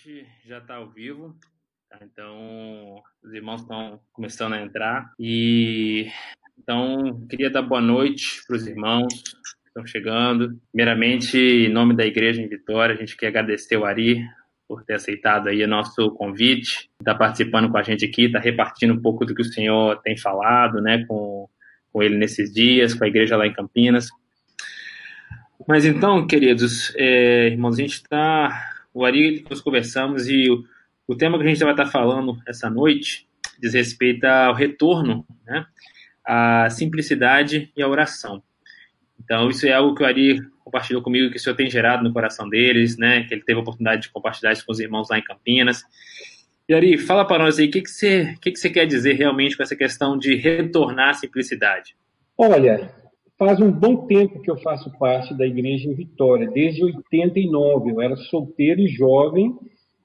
gente já está ao vivo, tá? então os irmãos estão começando a entrar e então queria dar boa noite para os irmãos que estão chegando. Primeiramente, em nome da Igreja em Vitória, a gente quer agradecer o Ari por ter aceitado aí o nosso convite, está participando com a gente aqui, está repartindo um pouco do que o Senhor tem falado, né, com, com ele nesses dias, com a igreja lá em Campinas. Mas então, queridos, é, irmãos, a gente está o Ari, nós conversamos e o, o tema que a gente vai estar falando essa noite diz respeito ao retorno, né? A simplicidade e a oração. Então, isso é algo que o Ari compartilhou comigo, que o Senhor tem gerado no coração deles, né? Que ele teve a oportunidade de compartilhar isso com os irmãos lá em Campinas. E Ari, fala para nós aí, o que, que, você, que, que você quer dizer realmente com essa questão de retornar à simplicidade? Olha, Faz um bom tempo que eu faço parte da igreja em Vitória, desde 89. Eu era solteiro e jovem,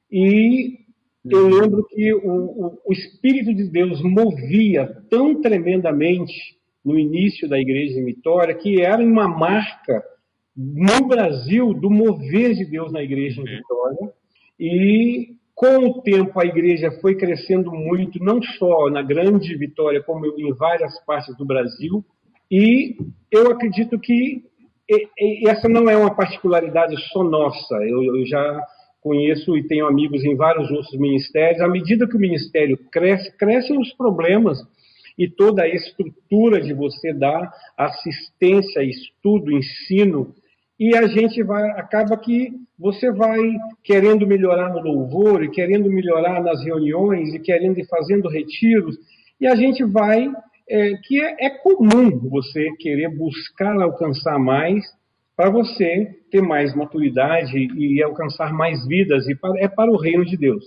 e eu uhum. lembro que o, o, o Espírito de Deus movia tão tremendamente no início da igreja em Vitória, que era uma marca no Brasil do mover de Deus na igreja em uhum. Vitória. E com o tempo a igreja foi crescendo muito, não só na grande Vitória, como em várias partes do Brasil. E eu acredito que essa não é uma particularidade só nossa. Eu, eu, já conheço e tenho amigos em vários outros ministérios. À medida que o ministério cresce, crescem os problemas e toda a estrutura de você dar assistência, estudo, ensino. E a gente vai, acaba que você vai querendo melhorar no louvor e querendo melhorar nas reuniões e querendo ir fazendo retiros, e a gente vai é, que é, é comum você querer buscar alcançar mais para você ter mais maturidade e alcançar mais vidas, e para, é para o reino de Deus.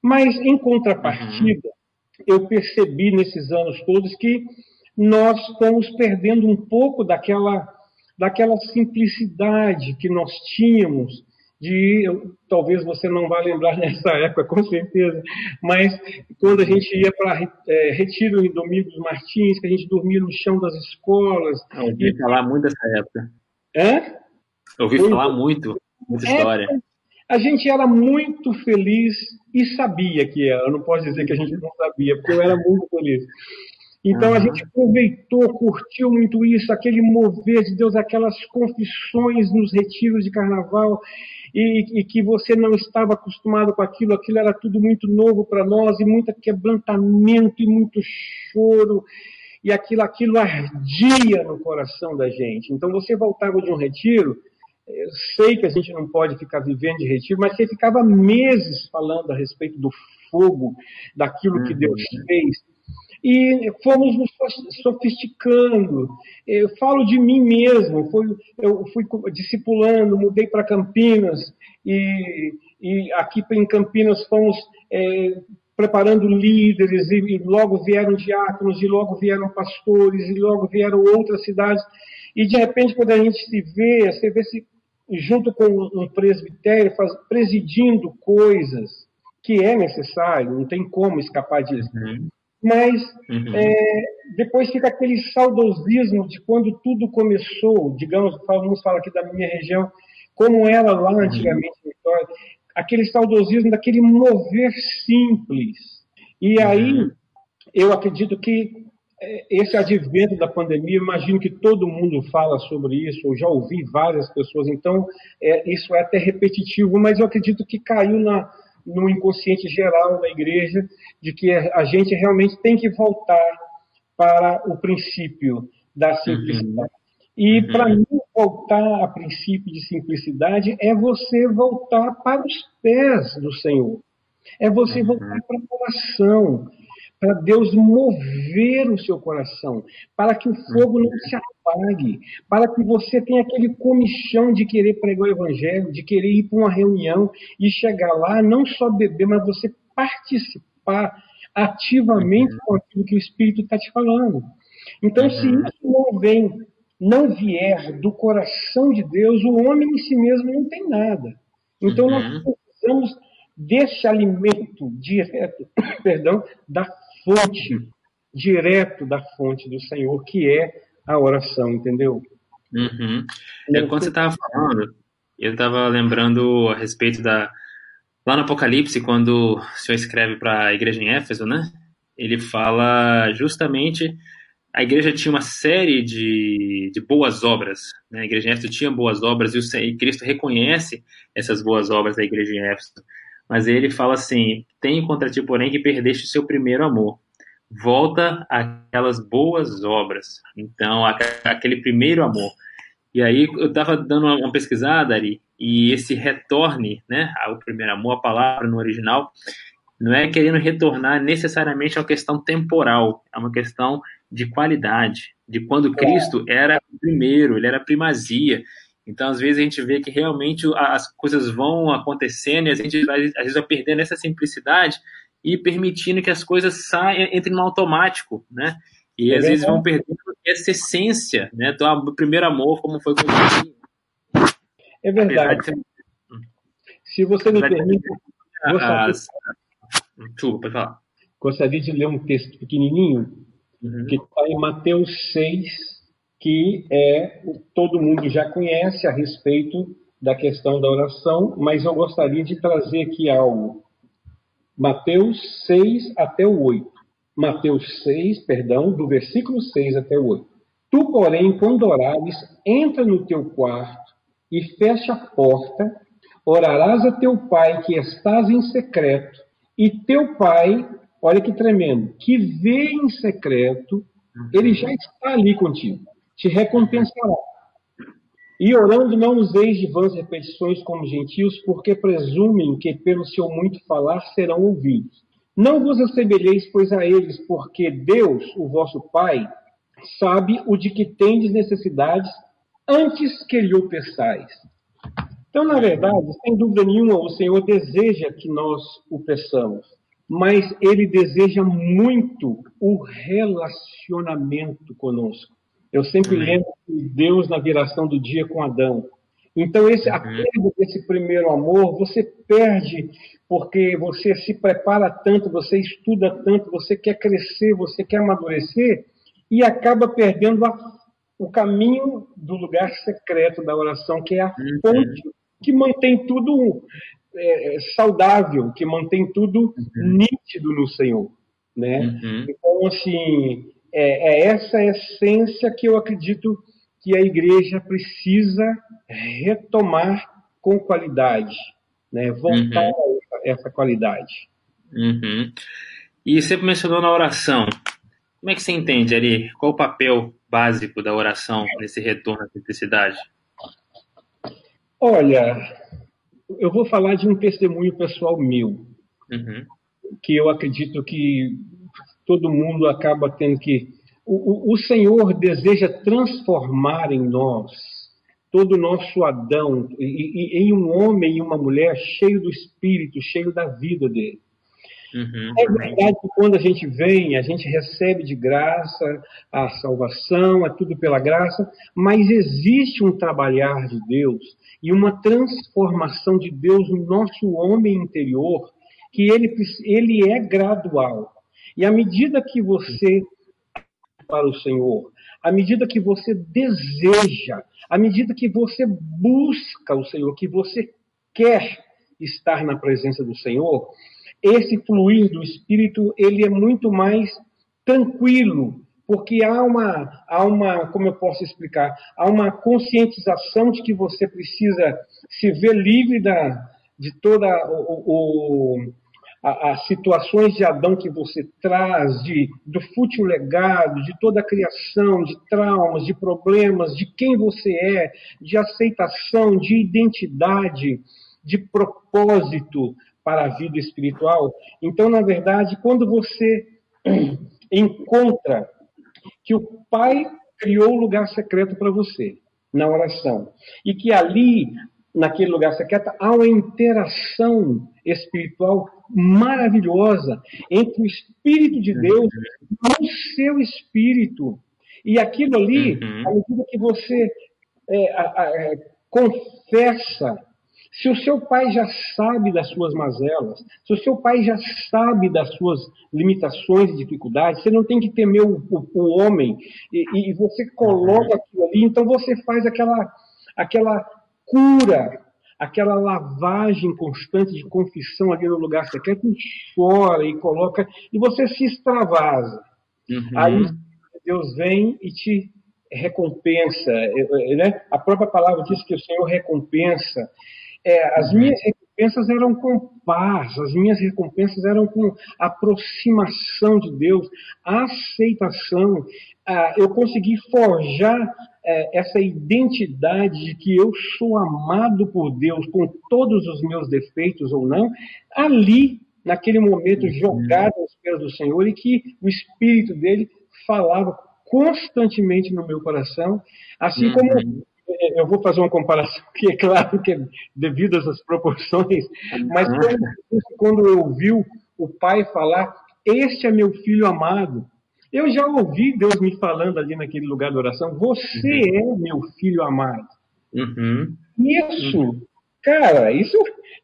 Mas, em contrapartida, uhum. eu percebi nesses anos todos que nós estamos perdendo um pouco daquela, daquela simplicidade que nós tínhamos de talvez você não vá lembrar nessa época, com certeza, mas quando a gente ia para é, retiro em Domingos Martins, que a gente dormia no chão das escolas. Eu ouvi e... falar muito dessa época. Hã? Eu ouvi falar muito, muita é, história. A gente era muito feliz e sabia que era. Eu não posso dizer que a gente não sabia, porque eu era muito feliz. Então uhum. a gente aproveitou, curtiu muito isso, aquele mover de Deus, aquelas confissões nos retiros de carnaval e, e, que você não estava acostumado com aquilo, aquilo era tudo muito novo para nós, e muito quebrantamento e muito choro, e aquilo, aquilo ardia no coração da gente. Então você voltava de um retiro, eu sei que a gente não pode ficar vivendo de retiro, mas você ficava meses falando a respeito do fogo, daquilo que Deus uhum. fez, e fomos nos sofisticando. Eu falo de mim mesmo, eu fui discipulando, mudei para Campinas, e, e, aqui em Campinas fomos é, preparando líderes, e, e, logo vieram diáconos, e logo vieram pastores, e logo vieram outras cidades. E de repente, quando a gente se vê, você vê se junto com um presbitério, faz, presidindo coisas que é necessário, não tem como escapar disso. Uhum mas uhum. é, depois fica aquele saudosismo de quando tudo começou, digamos, vamos falar aqui da minha região, como era lá uhum. antigamente uhum. Vitória, aquele saudosismo daquele mover simples. E uhum. aí, eu acredito que é, esse advento da pandemia, imagino que todo mundo fala sobre isso, eu já ouvi várias pessoas, então é, isso é até repetitivo, mas eu acredito que caiu na, no inconsciente geral da igreja de que a gente realmente tem que voltar para o princípio da simplicidade. Uhum. E uhum. para mim, voltar a princípio de simplicidade é você voltar para os pés do Senhor. É você uhum. voltar para a coração, para Deus mover o seu coração, para que o fogo não se apague, para que você tenha aquele comichão de querer pregar o evangelho, de querer ir para uma reunião e chegar lá, não só beber, mas você participar ativamente com aquilo que o Espírito está te falando. Então, se uhum. isso não vem, não vier do coração de Deus, o homem em si mesmo não tem nada. Então, nós uhum. precisamos desse alimento direto, perdão, da fonte, direto da fonte do Senhor, que é a oração, entendeu? Uhum. É, quando você estava falando, eu estava lembrando a respeito da, Lá no Apocalipse, quando o Senhor escreve para a igreja em Éfeso, né? Ele fala justamente a igreja tinha uma série de, de boas obras. Né? A igreja em Éfeso tinha boas obras e, o, e Cristo reconhece essas boas obras da igreja em Éfeso. Mas ele fala assim: tem contra ti, porém, que perdeste o seu primeiro amor. Volta àquelas boas obras. Então, aquele primeiro amor. E aí eu estava dando uma pesquisada, Ari, e esse retorne, né, ao primeiro amor, a palavra no original, não é querendo retornar necessariamente a uma questão temporal, é uma questão de qualidade, de quando Cristo era o primeiro, ele era a primazia. Então, às vezes, a gente vê que realmente as coisas vão acontecendo e a gente às vezes vai perdendo essa simplicidade e permitindo que as coisas saiam, entrem no automático, né? E é às verdade. vezes vão perdendo essa essência, né? Então, o primeiro amor, como foi com o É verdade. verdade. Se você me permite, as... Desculpa, pode falar. Gostaria de ler um texto pequenininho uhum. que está em Mateus 6, que é todo mundo já conhece a respeito da questão da oração, mas eu gostaria de trazer aqui algo. Mateus 6 até o 8. Mateus 6, perdão, do versículo 6 até o 8. Tu, porém, quando orares, entra no teu quarto e fecha a porta, orarás a teu pai que estás em secreto, e teu pai, olha que tremendo, que vê em secreto, ele já está ali contigo, te recompensará. E orando, não useis de vãs repetições como gentios, porque presumem que pelo seu muito falar serão ouvidos. Não vos assemelheis, pois, a eles, porque Deus, o vosso Pai, sabe o de que tendes necessidades antes que lhe o peçais. Então, na verdade, sem dúvida nenhuma, o Senhor deseja que nós o peçamos, mas ele deseja muito o relacionamento conosco. Eu sempre Amém. lembro de Deus na viração do dia com Adão. Então, esse uhum. apego desse primeiro amor, você perde porque você se prepara tanto, você estuda tanto, você quer crescer, você quer amadurecer e acaba perdendo a, o caminho do lugar secreto da oração, que é a uhum. fonte que mantém tudo é, saudável, que mantém tudo uhum. nítido no Senhor. Né? Uhum. Então, assim, é, é, essa essência que eu acredito que a igreja precisa retomar com qualidade, né? voltar uhum. a essa, qualidade. Uhum. E você mencionou na oração. Como é que você entende ali? Qual o papel básico da oração nesse retorno à simplicidade? Olha, eu vou falar de um testemunho pessoal meu, uhum. que eu acredito que todo mundo acaba tendo que. O, o, o Senhor deseja transformar em nós todo o nosso Adão e, e, em um homem e uma mulher cheio do Espírito, cheio da vida dele. Uhum. É verdade que quando a gente vem, a gente recebe de graça a salvação, é tudo pela graça, mas existe um trabalhar de Deus e uma transformação de Deus no nosso homem interior, que ele, ele é gradual. E à medida que você para o Senhor, à medida que você deseja, à medida que você busca o Senhor, que você quer estar na presença do Senhor, esse fluir do Espírito ele é muito mais tranquilo, porque há uma, há uma, como eu posso explicar, há uma conscientização de que você precisa se ver livre da, de toda o, o as situações de Adão que você traz, de, do fútil legado, de toda a criação, de traumas, de problemas, de quem você é, de aceitação, de identidade, de propósito para a vida espiritual. Então, na verdade, quando você encontra que o Pai criou um lugar secreto para você na oração e que ali, naquele lugar secreto, há uma interação espiritual maravilhosa entre o Espírito de Deus e o seu Espírito. E aquilo ali, uhum. à medida que você é, a, a, é, confessa se o seu pai já sabe das suas mazelas, se o seu pai já sabe das suas limitações e dificuldades, você não tem que temer o, o, o homem e, e, você coloca aquilo ali, então você faz aquela, aquela cura, aquela lavagem constante de confissão ali no lugar secreto, chora e coloca, e você se extravasa. Uhum. Aí Deus vem e te recompensa. Né? A própria palavra diz que o Senhor recompensa. É, as uhum. minhas recompensas eram com paz, as minhas recompensas eram com aproximação de Deus, aceitação. Ah, eu consegui forjar é, essa identidade de que eu sou amado por Deus com todos os meus defeitos ou não, ali, naquele momento, uhum. jogado aos pés do Senhor e que o Espírito dele falava constantemente no meu coração, assim uhum. como é, eu vou fazer uma comparação que é claro que é devido essas proporções, mas uhum. quando eu ouvi o pai falar, este é meu filho amado, eu já ouvi Deus me falando ali naquele lugar de oração, você uhum. é meu filho amado. Uhum. Isso, uhum. cara, isso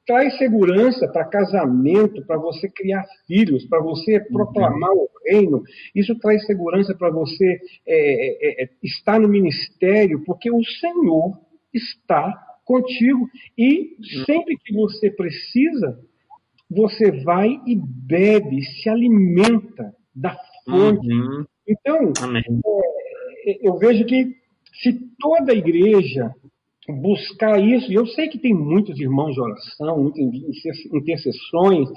traz segurança para casamento, para você criar filhos, para você proclamar uhum. o reino. Isso traz segurança para você é, é, é, estar no ministério, porque o Senhor está contigo e uhum. sempre que você precisa, você vai e bebe, se alimenta da. Uhum. Então, é, eu vejo que se toda a igreja buscar isso. E eu sei que tem muitos irmãos de oração, muitas intercessões,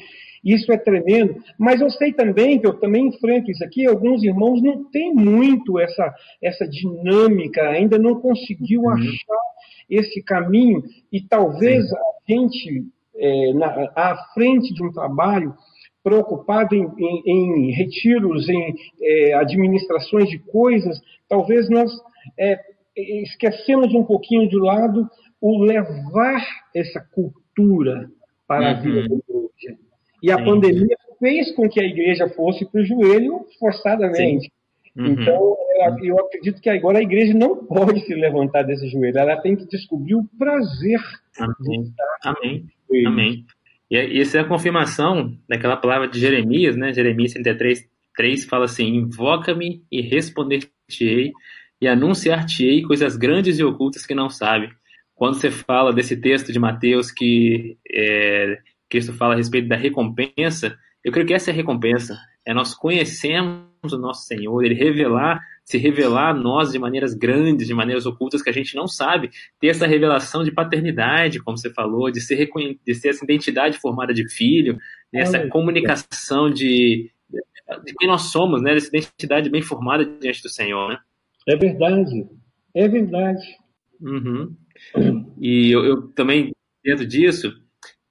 isso é tremendo, mas eu sei também que eu também enfrento isso aqui, alguns irmãos não têm muito essa, essa dinâmica, ainda não conseguiu uhum. achar esse caminho, e talvez Sim. a gente, é, na, à frente de um trabalho, preocupado em, em, em retiros, em é, administrações de coisas, talvez nós é, esquecemos um pouquinho de lado o levar essa cultura para uhum. a vida da igreja. E a Sim. pandemia fez com que a igreja fosse para o joelho forçadamente. Uhum. Então, eu acredito que agora a igreja não pode se levantar desse joelho, ela tem que descobrir o prazer Amém. de estar. Amém. Amém. E essa é a confirmação daquela palavra de Jeremias, né? Jeremias 33, 3 fala assim: Invoca-me e responder-te-ei e anunciar-te-ei coisas grandes e ocultas que não sabe. Quando você fala desse texto de Mateus que é, Cristo fala a respeito da recompensa, eu creio que essa é a recompensa. É nós conhecemos o nosso Senhor, Ele revelar, se revelar a nós de maneiras grandes, de maneiras ocultas que a gente não sabe, ter essa revelação de paternidade, como você falou, de ser, de ser essa identidade formada de filho, né, essa comunicação de, de quem nós somos, né, dessa identidade bem formada diante do Senhor, né? É verdade, é verdade. Uhum. E eu, eu, também, dentro disso,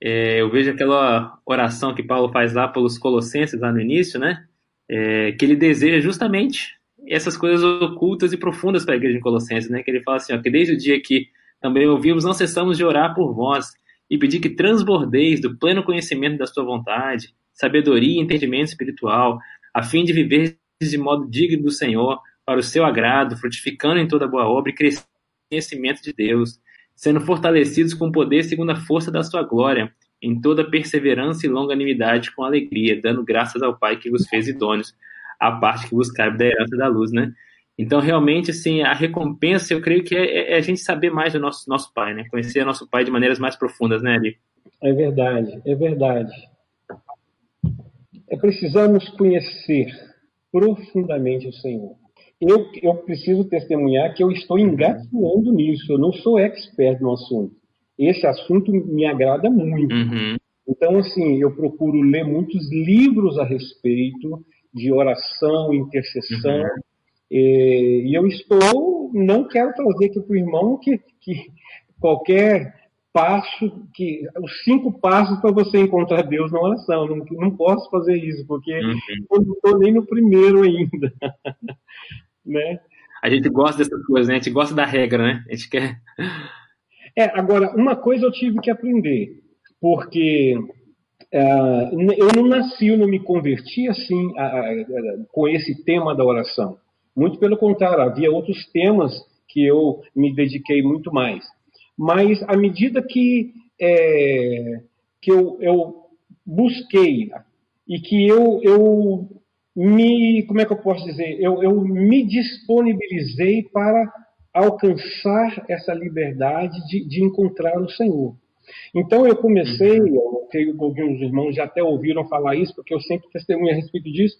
é, eu vejo aquela oração que Paulo faz lá pelos Colossenses, lá no início, né? É, que ele deseja justamente essas coisas ocultas e profundas para a igreja de Colossenses, né? Que ele fala assim, ó, que desde o dia que também ouvimos, não cessamos de orar por vós e pedir que transbordeis do pleno conhecimento da sua vontade, sabedoria e entendimento espiritual, a fim de viver de modo digno do Senhor, para o seu agrado, frutificando em toda boa obra e crescendo em conhecimento de Deus, sendo fortalecidos com poder segundo a força da sua glória, em toda perseverança e longanimidade com alegria, dando graças ao Pai que vos fez idôneos, a parte que vos cabe da herança da luz, né? Então, realmente, assim, a recompensa, eu creio que é, é a gente saber mais do nosso, nosso Pai, né? Conhecer nosso Pai de maneiras mais profundas, né, Ali? É verdade, é verdade. É precisamos conhecer profundamente o Senhor eu, eu preciso testemunhar que eu estou engatinhando nisso, eu não sou expert no assunto. Esse assunto me agrada muito. Uhum. Então, assim, eu procuro ler muitos livros a respeito de oração, intercessão, uhum. e, e, eu estou, não quero trazer aqui para o irmão que, que qualquer passo, que os cinco passos para você encontrar Deus na oração, não, não posso fazer isso, porque uhum. eu não estou nem no primeiro ainda. né? A gente gosta dessas coisas, né? A gente gosta da regra, né? A gente quer. É, agora, uma coisa eu tive que aprender, porque eu não nasci, eu não me converti assim uh, uh, com esse tema da oração. Muito pelo contrário, havia outros temas que eu me dediquei muito mais. Mas à medida que, é, que eu, eu busquei e que eu, eu me, como é que eu posso dizer? Eu, eu me disponibilizei para alcançar essa liberdade de, de encontrar o Senhor. Então eu comecei, eu creio que alguns irmãos já até ouviram falar isso, porque eu sempre testemunho a respeito disso.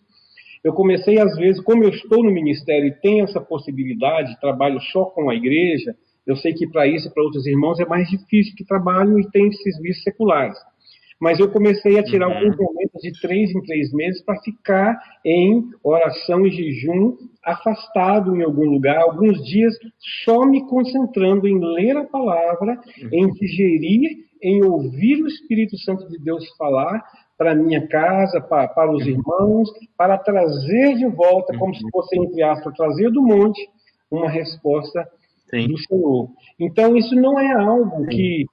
Eu comecei, às vezes, como eu estou no ministério e tenho essa possibilidade, trabalho só com a igreja, eu sei que para isso, para outros irmãos, é mais difícil que trabalham e têm serviços seculares. Mas eu comecei a tirar uhum. alguns momentos de três em três meses para ficar em oração e jejum, afastado em algum lugar, alguns dias só me concentrando em ler a palavra, uhum. em digerir, em ouvir o Espírito Santo de Deus falar para minha casa, para, para os uhum. irmãos, para trazer de volta, como se uhum. fosse, entre aspas, trazer do monte uma resposta Sim. do Senhor. Então, isso não é algo que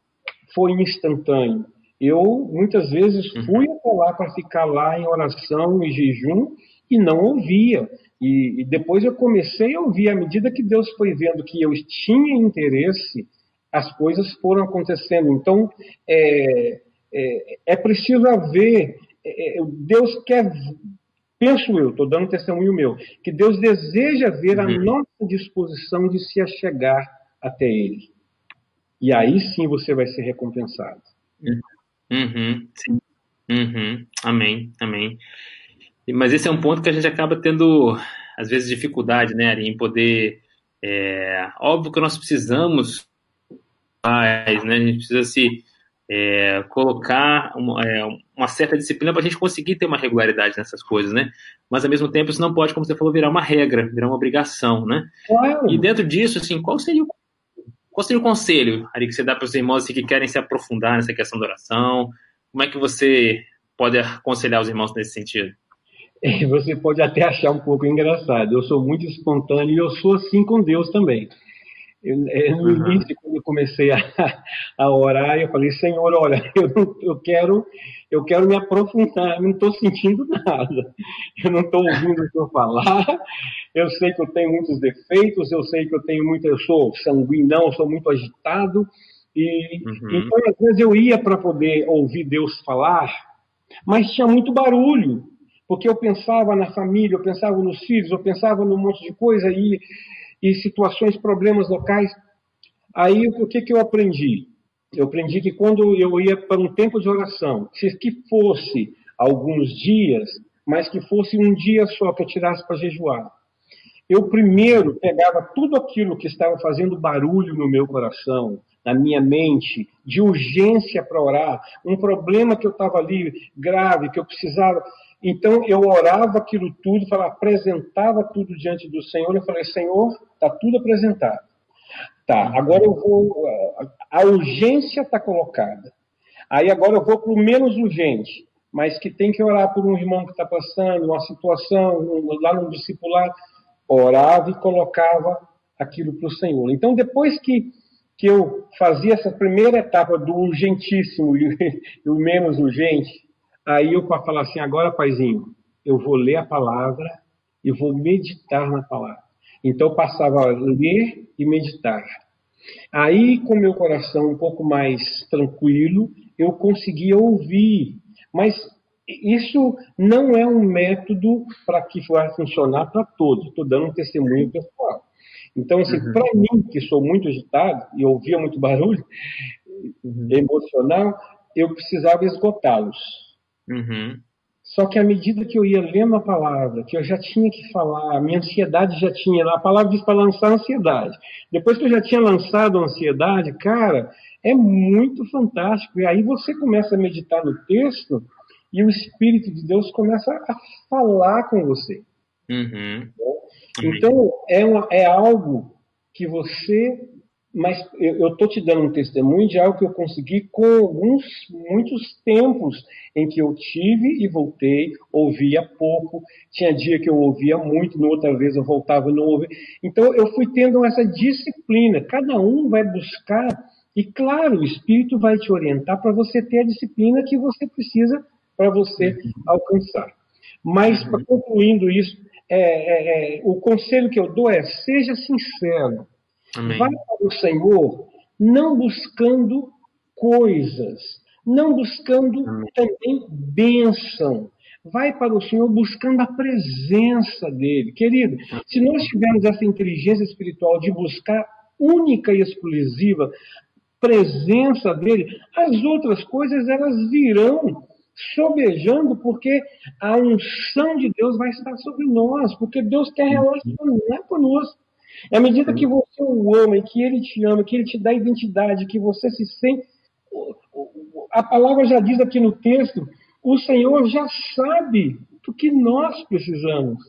foi instantâneo. Eu, muitas vezes, uhum. fui até lá para ficar lá em oração e jejum e não ouvia. E, e, depois eu comecei a ouvir, à medida que Deus foi vendo que eu tinha interesse, as coisas foram acontecendo. Então, é, é, é preciso haver. É, é Deus quer, penso eu, estou dando testemunho meu, que Deus deseja ver uhum. a nossa disposição de se achegar até Ele. E aí sim você vai ser recompensado. Uhum. Uhum, sim. Uhum. Amém, amém. Mas esse é um ponto que a gente acaba tendo, às vezes, dificuldade, né, Ari, em poder. É, óbvio que nós precisamos, mas, né, a gente precisa se é, colocar uma, é, uma, certa disciplina para a gente conseguir ter uma regularidade nessas coisas, né? Mas ao mesmo tempo isso não pode, como você falou, virar uma regra, virar uma obrigação, né? Claro. E dentro disso, assim, qual seria o qual seria o conselho, que você dá para os irmãos assim, que querem se aprofundar nessa questão da oração? Como é que você pode aconselhar os irmãos nesse sentido? Você pode até achar um pouco engraçado. Eu sou muito espontâneo e eu sou assim com Deus também. Eu, no uhum. início, quando eu comecei a, a orar, eu falei, Senhor, olha, eu, não, eu quero eu quero me aprofundar, eu não estou sentindo nada, eu não estou ouvindo o senhor falar, eu sei que eu tenho muitos defeitos, eu sei que eu tenho muito, eu sou sanguíneo, eu sou muito agitado, e uhum. então às vezes eu ia para poder ouvir Deus falar, mas tinha muito barulho, porque eu pensava na família, eu pensava nos filhos, eu pensava num monte de coisa e, e situações, problemas locais. Aí o que, que eu aprendi? Eu aprendi que quando eu ia para um tempo de oração, se que fosse alguns dias, mas que fosse um dia só que eu tirasse para jejuar, eu primeiro pegava tudo aquilo que estava fazendo barulho no meu coração, na minha mente, de urgência para orar, um problema que eu estava ali grave, que eu precisava. Então eu orava aquilo tudo, falava, apresentava tudo diante do Senhor. Eu falei, Senhor, está tudo apresentado. Tá, agora eu vou. A urgência está colocada. Aí agora eu vou para o menos urgente, mas que tem que orar por um irmão que está passando, uma situação, lá no discipular. Orava e colocava aquilo para o Senhor. Então, depois que, que eu fazia essa primeira etapa do urgentíssimo e, o menos urgente, aí eu falar assim: agora, paizinho, eu vou ler a palavra e vou meditar na palavra. Então, eu passava a ler e meditar. Aí, com meu coração um pouco mais tranquilo, eu conseguia ouvir. Mas isso não é um método para que vai funcionar para todos. Estou dando um testemunho pessoal. Então, assim, uhum. para mim, que sou muito agitado e ouvia muito barulho uhum. emocional, eu precisava esgotá-los. Uhum. Só que à medida que eu ia lendo a palavra, que eu já tinha que falar, a minha ansiedade já tinha, a palavra diz para lançar a ansiedade. Depois que eu já tinha lançado a ansiedade, cara, é muito fantástico. E aí você começa a meditar no texto e o Espírito de Deus começa a falar com você. Uhum. Então, é, uma, é algo que você mas eu estou te dando um testemunho de algo que eu consegui com alguns, muitos tempos em que eu tive e voltei, ouvia pouco, tinha dia que eu ouvia muito, na outra vez eu voltava e não ouvia. Então eu fui tendo essa disciplina, cada um vai buscar, e claro, o Espírito vai te orientar para você ter a disciplina que você precisa para você uhum. alcançar. Mas, uhum. concluindo isso, é, é, é, o conselho que eu dou é: seja sincero Amém. Vai para o Senhor não buscando coisas, não buscando Amém. também bênção. Vai para o Senhor buscando a presença dele. Querido, se nós tivermos essa inteligência espiritual de buscar única e exclusiva presença dele, as outras coisas elas virão sobejando, porque a unção de Deus vai estar sobre nós, porque Deus quer relacionar conosco. À medida que você o ama, que ele te ama, que ele te dá identidade, que você se sente. A palavra já diz aqui no texto: o Senhor já sabe do que nós precisamos.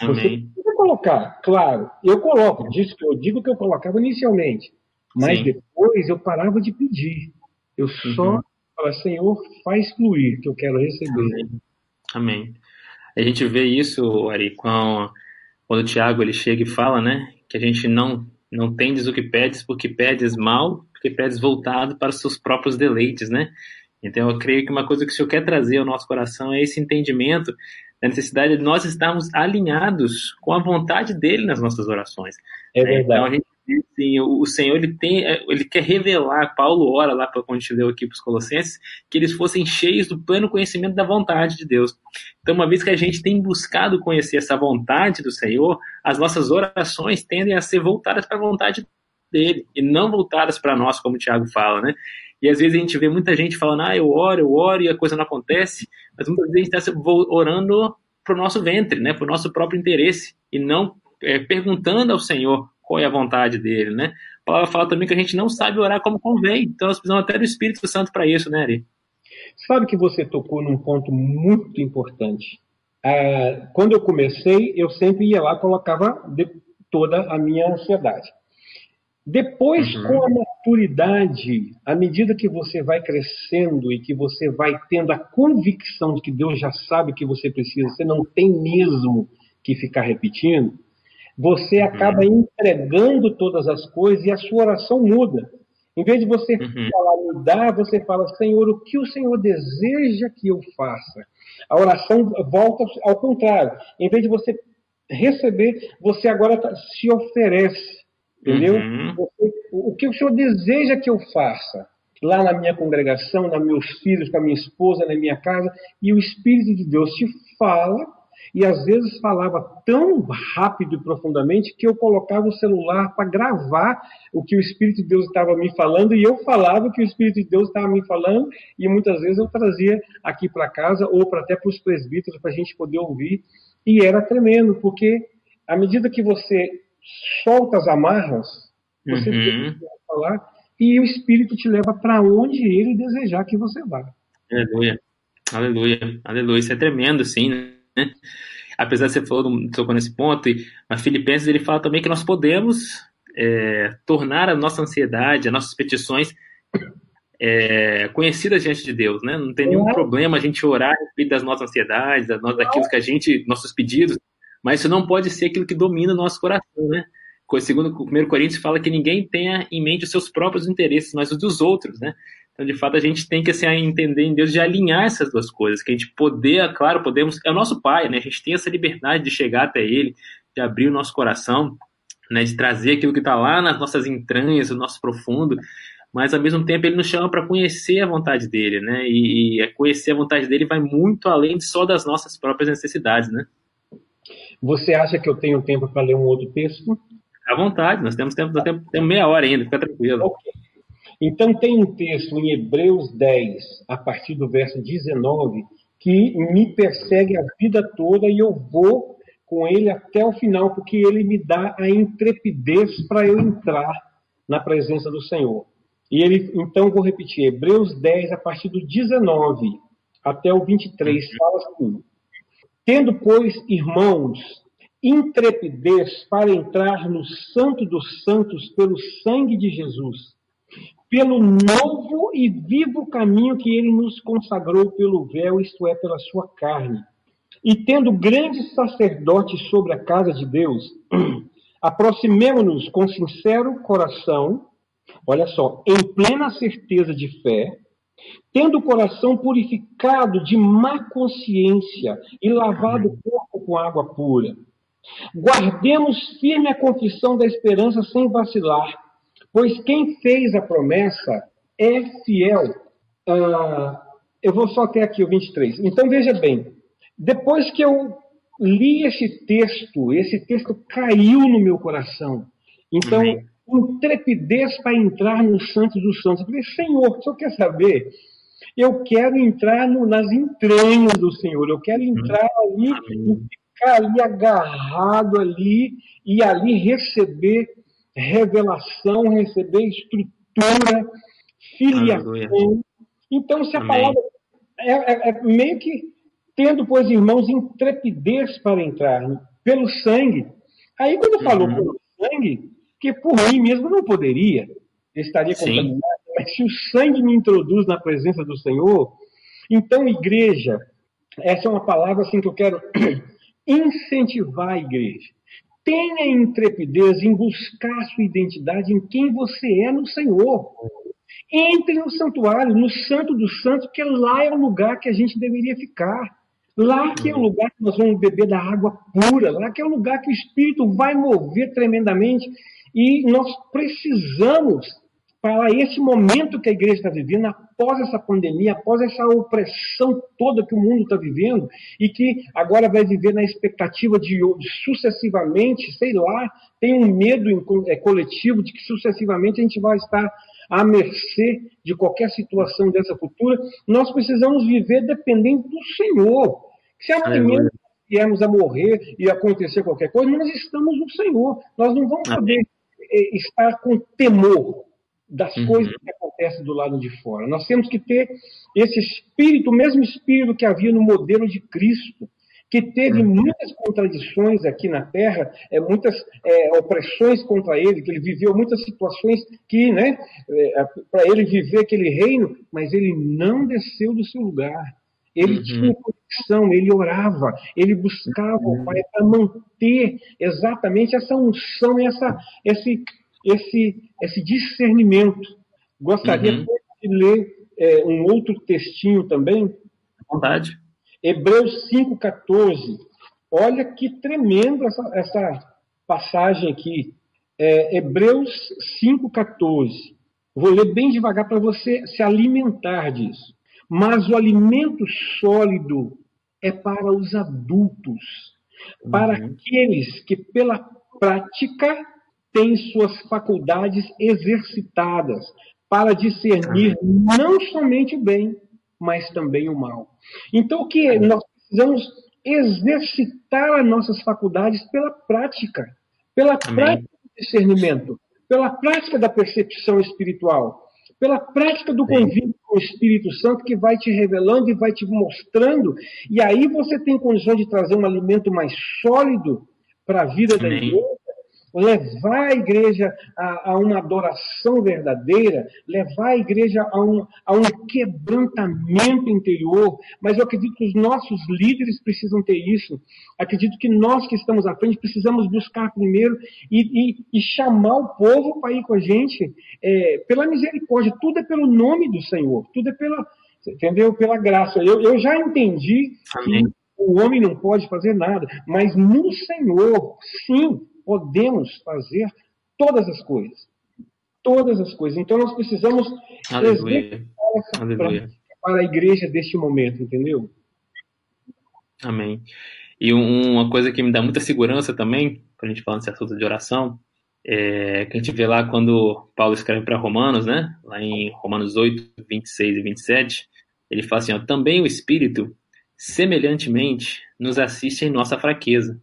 Amém. Você precisa colocar, claro, eu coloco, disso que eu digo que eu colocava inicialmente, mas Sim. depois eu parava de pedir. Eu só uhum. Falava, Senhor, faz fluir, que eu quero receber. Amém. Amém. A gente vê isso, Ari, com, quando o Tiago ele chega e fala, né, que a gente não não tendes o que pedes porque pedes mal, porque pedes voltado para os seus próprios deleites, né? Então eu creio que uma coisa que o Senhor quer trazer ao nosso coração é esse entendimento da necessidade de nós estarmos alinhados com a vontade dele nas nossas orações. É verdade. Então a gente Sim, o Senhor ele tem, é, ele quer revelar. Paulo ora lá para quando a gente leu aqui para os Colossenses que eles fossem cheios do pleno conhecimento da vontade de Deus. Então, uma vez que a gente tem buscado conhecer essa vontade do Senhor, as nossas orações tendem a ser voltadas para a vontade dele e não voltadas para nós, como o Tiago fala, né? E às vezes a gente vê muita gente falando, ah, eu oro, eu oro e a coisa não acontece, mas muitas vezes a gente está orando para o nosso ventre, né? Para o nosso próprio interesse e não é, perguntando ao Senhor qual é a vontade dele, né? A palavra fala também que a gente não sabe orar como convém, então nós precisamos até do Espírito Santo para isso, né, Ari? Sabe que você tocou num ponto muito importante. Ah, quando eu comecei, eu sempre ia lá colocava toda a minha ansiedade. Depois, uhum. com a maturidade, à medida que você vai crescendo e que você vai tendo a convicção de que Deus já sabe o que você precisa, você não tem mesmo que ficar repetindo, você uhum. acaba entregando todas as coisas e a sua oração muda. Em vez de você uhum. falar mudar, você fala, Senhor, o que o Senhor deseja que eu faça? A oração volta ao contrário. Em vez de você receber, você agora tá, se oferece. Entendeu? Uhum. O que o Senhor deseja que eu faça? Lá na minha congregação, nos meus filhos, com a minha esposa, na minha casa, e o Espírito de Deus te fala e às vezes falava tão rápido e profundamente que eu colocava o celular para gravar o que o Espírito de Deus estava me falando e eu falava o que o Espírito de Deus estava me falando e muitas vezes eu trazia aqui para casa ou para até para os presbíteros para a gente poder ouvir e era tremendo porque à medida que você solta as amarras você uhum. falar e o Espírito te leva para onde ele desejar que você vá. Aleluia. Aleluia, aleluia. Isso é tremendo, sim, né? Apesar de você falou, tocou nesse ponto, a Filipenses ele fala também que nós podemos é, tornar a nossa ansiedade, as nossas petições é, conhecidas diante de Deus, né? Não tem nenhum problema a gente orar a respeito das nossas ansiedades, das, daquilo que a gente, nossos pedidos, mas isso não pode ser aquilo que domina o nosso coração, né? Segundo o 1 Coríntios fala que ninguém tenha em mente os seus próprios interesses, mas os dos outros, né? Então, de fato, a gente tem que assim, entender em Deus de alinhar essas duas coisas, que a gente poder, é claro, podemos, é o nosso Pai, né? A gente tem essa liberdade de chegar até Ele, de abrir o nosso coração, né? De trazer aquilo que está lá nas nossas entranhas, no nosso profundo, mas ao mesmo tempo Ele nos chama para conhecer a vontade dele, né? E, e conhecer a vontade dele vai muito além só das nossas próprias necessidades, né? Você acha que eu tenho tempo para ler um outro texto? À vontade, nós temos tempo, temos, temos meia hora ainda, fica tranquilo. Ok. Então, tem um texto em Hebreus 10, a partir do verso 19, que me persegue a vida toda e eu vou com ele até o final, porque ele me dá a intrepidez para eu entrar na presença do Senhor. E ele, então, vou repetir, Hebreus 10, a partir do 19 até o 23, fala assim: Tendo, pois, irmãos, intrepidez para entrar no Santo dos Santos pelo sangue de Jesus pelo novo e vivo caminho que ele nos consagrou pelo véu, isto é, pela sua carne. E tendo grande sacerdote sobre a casa de Deus, aproximemo-nos com sincero coração, olha só, em plena certeza de fé, tendo o coração purificado de má consciência e lavado o corpo com água pura. Guardemos firme a confissão da esperança sem vacilar, Pois quem fez a promessa é fiel. Ah, eu vou só até aqui o 23. Então veja bem, depois que eu li esse texto, esse texto caiu no meu coração. Então, uhum. Intrepidez para entrar no Santos dos Santos. Eu falei, Senhor, o senhor quer saber? Eu quero entrar no, nas entranhas do Senhor, eu quero entrar ali e ficar ali agarrado ali e ali receber revelação, receber estrutura, filiação. Então, se a Amém. palavra é, é, é, meio que tendo, pois, irmãos, intrepidez para entrar pelo sangue. Aí, quando falou uhum. pelo sangue, que por mim mesmo não poderia, estaria contaminado, mas se o sangue me introduz na presença do Senhor, então, igreja, essa é uma palavra assim que eu quero incentivar a igreja. Tenha intrepidez em buscar sua identidade em quem você é no Senhor. Entre no santuário, no Santo dos Santos, porque lá é o lugar que a gente deveria ficar. Lá que é o lugar que nós vamos beber da água pura, lá que é o lugar que o Espírito vai mover tremendamente. E nós precisamos para esse momento que a igreja está vivendo, após essa pandemia, após essa opressão toda que o mundo está vivendo, e que agora vai viver na expectativa de, de sucessivamente, sei lá, tem um medo é, coletivo de que sucessivamente a gente vai estar à mercê de qualquer situação dessa futura, nós precisamos viver dependendo do Senhor. Se amanhã viemos a morrer e acontecer qualquer coisa, nós estamos no Senhor. Nós não vamos poder estar com temor das uhum. coisas que acontecem do lado de fora. Nós temos que ter esse espírito, o mesmo espírito que havia no modelo de Cristo, que teve uhum. muitas contradições aqui na Terra, é, muitas é, opressões contra ele, que ele viveu muitas situações que, né, é, para ele viver aquele reino, mas ele não desceu do seu lugar. Ele uhum. tinha ele orava, ele buscava o. Pai para manter exatamente essa unção, essa, esse, esse, esse discernimento. Gostaria uhum. de ler é, um outro textinho também. À vontade. Hebreus 5,14. Olha que tremendo essa, essa passagem aqui. É, Hebreus 5,14. Vou ler bem devagar para você se alimentar disso. Mas o alimento sólido é para os adultos, para uhum. aqueles que, pela prática, tem suas faculdades exercitadas para discernir não somente o bem, mas também o mal. Então, o que nós precisamos exercitar as nossas faculdades pela prática, pela Amém. prática do discernimento, pela prática da percepção espiritual, pela prática do convívio o Espírito Santo que vai te revelando e vai te mostrando, e aí você tem condições de trazer um alimento mais sólido para a vida Amém. da igreja, levar a igreja a, a, uma adoração verdadeira, levar a igreja a um, a um quebrantamento interior. Mas eu acredito que os nossos líderes precisam ter isso. Acredito que nós que estamos à frente precisamos buscar primeiro e, e, e chamar o povo para ir com a gente é, pela misericórdia. Tudo é pelo nome do Senhor, tudo é pela, entendeu? Pela graça. Eu, eu já entendi Amém. que o homem não pode fazer nada, mas no Senhor, sim, podemos fazer todas as coisas. Todas as coisas. Então nós precisamos Aleluia. Aleluia. para a igreja deste momento, entendeu? Amém. E uma coisa que me dá muita segurança também, quando a gente fala nesse assunto de oração, é que a gente vê lá quando Paulo escreve para Romanos, né? Lá em Romanos 8, 26 e 27, ele fala assim: ó, também o Espírito, semelhantemente, nos assiste em nossa fraqueza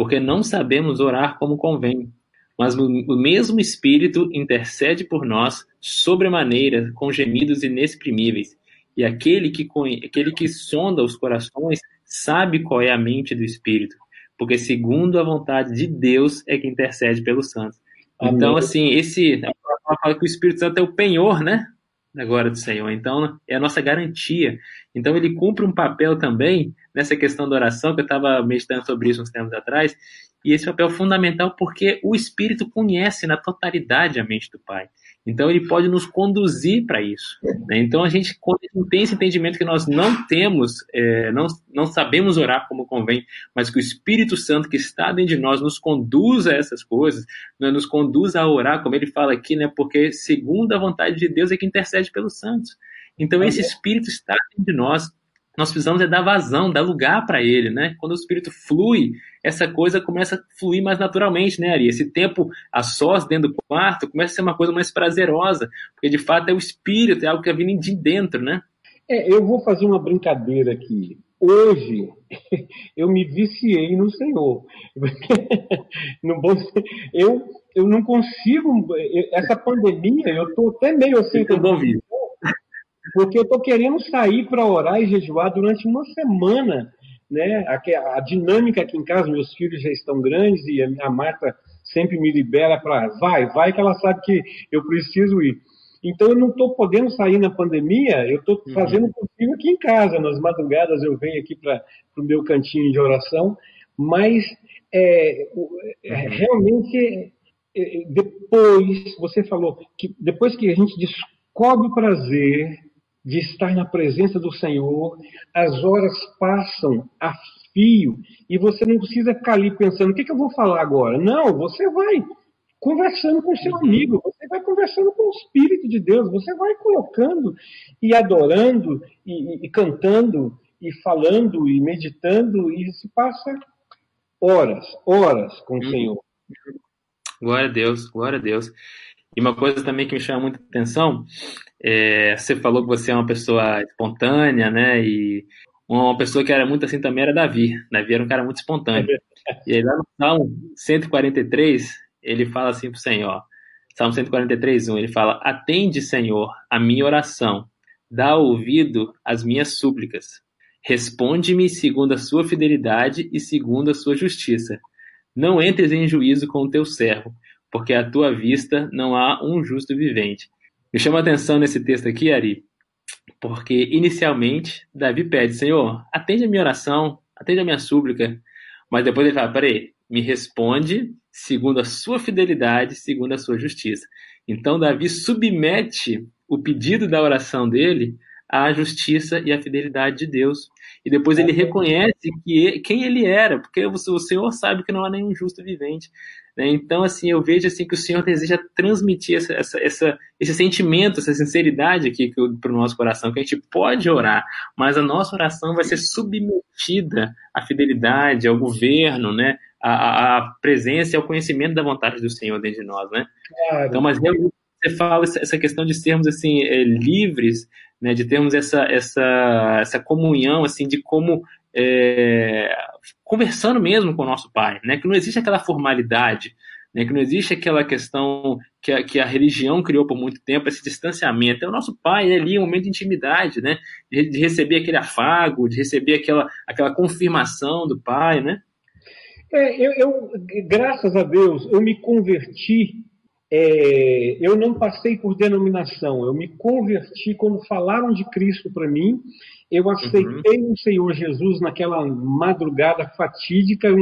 porque não sabemos orar como convém. Mas o mesmo Espírito intercede por nós sobremaneira com gemidos inexprimíveis. E aquele que, aquele que sonda os corações sabe qual é a mente do Espírito, porque segundo a vontade de Deus é que intercede pelos santos. Então, assim, esse fala que o Espírito Santo é o penhor, né? Agora do Senhor. Então, é a nossa garantia. Então, ele cumpre um papel também nessa questão da oração, que eu estava meditando sobre isso uns tempos atrás, e esse papel é fundamental porque o Espírito conhece na totalidade a mente do Pai. Então ele pode nos conduzir para isso. Né? Então a gente, quando a gente tem esse entendimento que nós não temos, é, não, não sabemos orar como convém, mas que o Espírito Santo que está dentro de nós nos conduz a essas coisas, né? nos conduz a orar, como ele fala aqui, né? porque segundo a vontade de Deus é que intercede pelos santos. Então esse Espírito está dentro de nós nós precisamos é dar vazão, dar lugar para ele, né? Quando o Espírito flui, essa coisa começa a fluir mais naturalmente, né, Ari? Esse tempo a sós dentro do quarto começa a ser uma coisa mais prazerosa, porque de fato é o Espírito, é algo que vem de dentro, né? É, eu vou fazer uma brincadeira aqui. Hoje, eu me viciei no Senhor. no bom, eu, eu não consigo. Essa pandemia, eu estou até meio assim. Porque eu estou querendo sair para orar e jejuar durante uma semana. Né? A, a, dinâmica aqui em casa, meus filhos já estão grandes e a, a Marta sempre me libera para vai, vai, que ela sabe que eu preciso ir. Então eu não estou podendo sair na pandemia, eu estou uhum. fazendo o possível aqui em casa. Nas madrugadas eu venho aqui para o meu cantinho de oração, mas é, é, uhum. realmente é, depois, você falou que depois que a gente descobre o prazer de estar na presença do Senhor, as horas passam a fio e você não precisa ficar ali pensando: o que, que eu vou falar agora? Não, você vai conversando com seu amigo, você vai conversando com o Espírito de Deus, você vai colocando e adorando e, e, e cantando e falando e meditando e se passa horas, horas com o uhum. Senhor. Glória a Deus, glória a Deus. E uma coisa também que me chama muita atenção, é, você falou que você é uma pessoa espontânea, né? E uma pessoa que era muito assim também era Davi. Davi era um cara muito espontâneo. E aí lá no Salmo 143, ele fala assim para o Senhor, Salmo 143, 1, ele fala, atende, Senhor, a minha oração, dá ouvido às minhas súplicas. Responde-me segundo a sua fidelidade e segundo a sua justiça. Não entres em juízo com o teu servo, porque à tua vista não há um justo vivente. Me chama a atenção nesse texto aqui, Ari, porque inicialmente Davi pede, Senhor, atende a minha oração, atende a minha súplica, mas depois ele fala, peraí, me responde segundo a sua fidelidade, segundo a sua justiça. Então, Davi submete o pedido da oração dele à justiça e à fidelidade de Deus. E depois ele reconhece que quem ele era, porque o Senhor sabe que não há nenhum justo vivente. Né? Então, assim, eu vejo assim que o Senhor deseja transmitir essa, essa, essa esse sentimento, essa sinceridade aqui para o nosso coração, que a gente pode orar, mas a nossa oração vai ser submetida à fidelidade, ao governo, né? a, a presença e ao conhecimento da vontade do Senhor dentro de nós, né? Claro. Então, mas você fala essa questão de sermos assim é, livres, né? De termos essa essa essa comunhão assim de como é, conversando mesmo com o nosso Pai, né? Que não existe aquela formalidade, né? Que não existe aquela questão que a, que a religião criou por muito tempo, esse distanciamento. É o nosso Pai é ali um momento de intimidade, né? De, de receber aquele afago, de receber aquela aquela confirmação do Pai, né? É, eu, eu, graças a Deus, eu me converti. É, eu não passei por denominação, eu me converti quando falaram de Cristo para mim. Eu aceitei uhum. o Senhor Jesus naquela madrugada fatídica. É,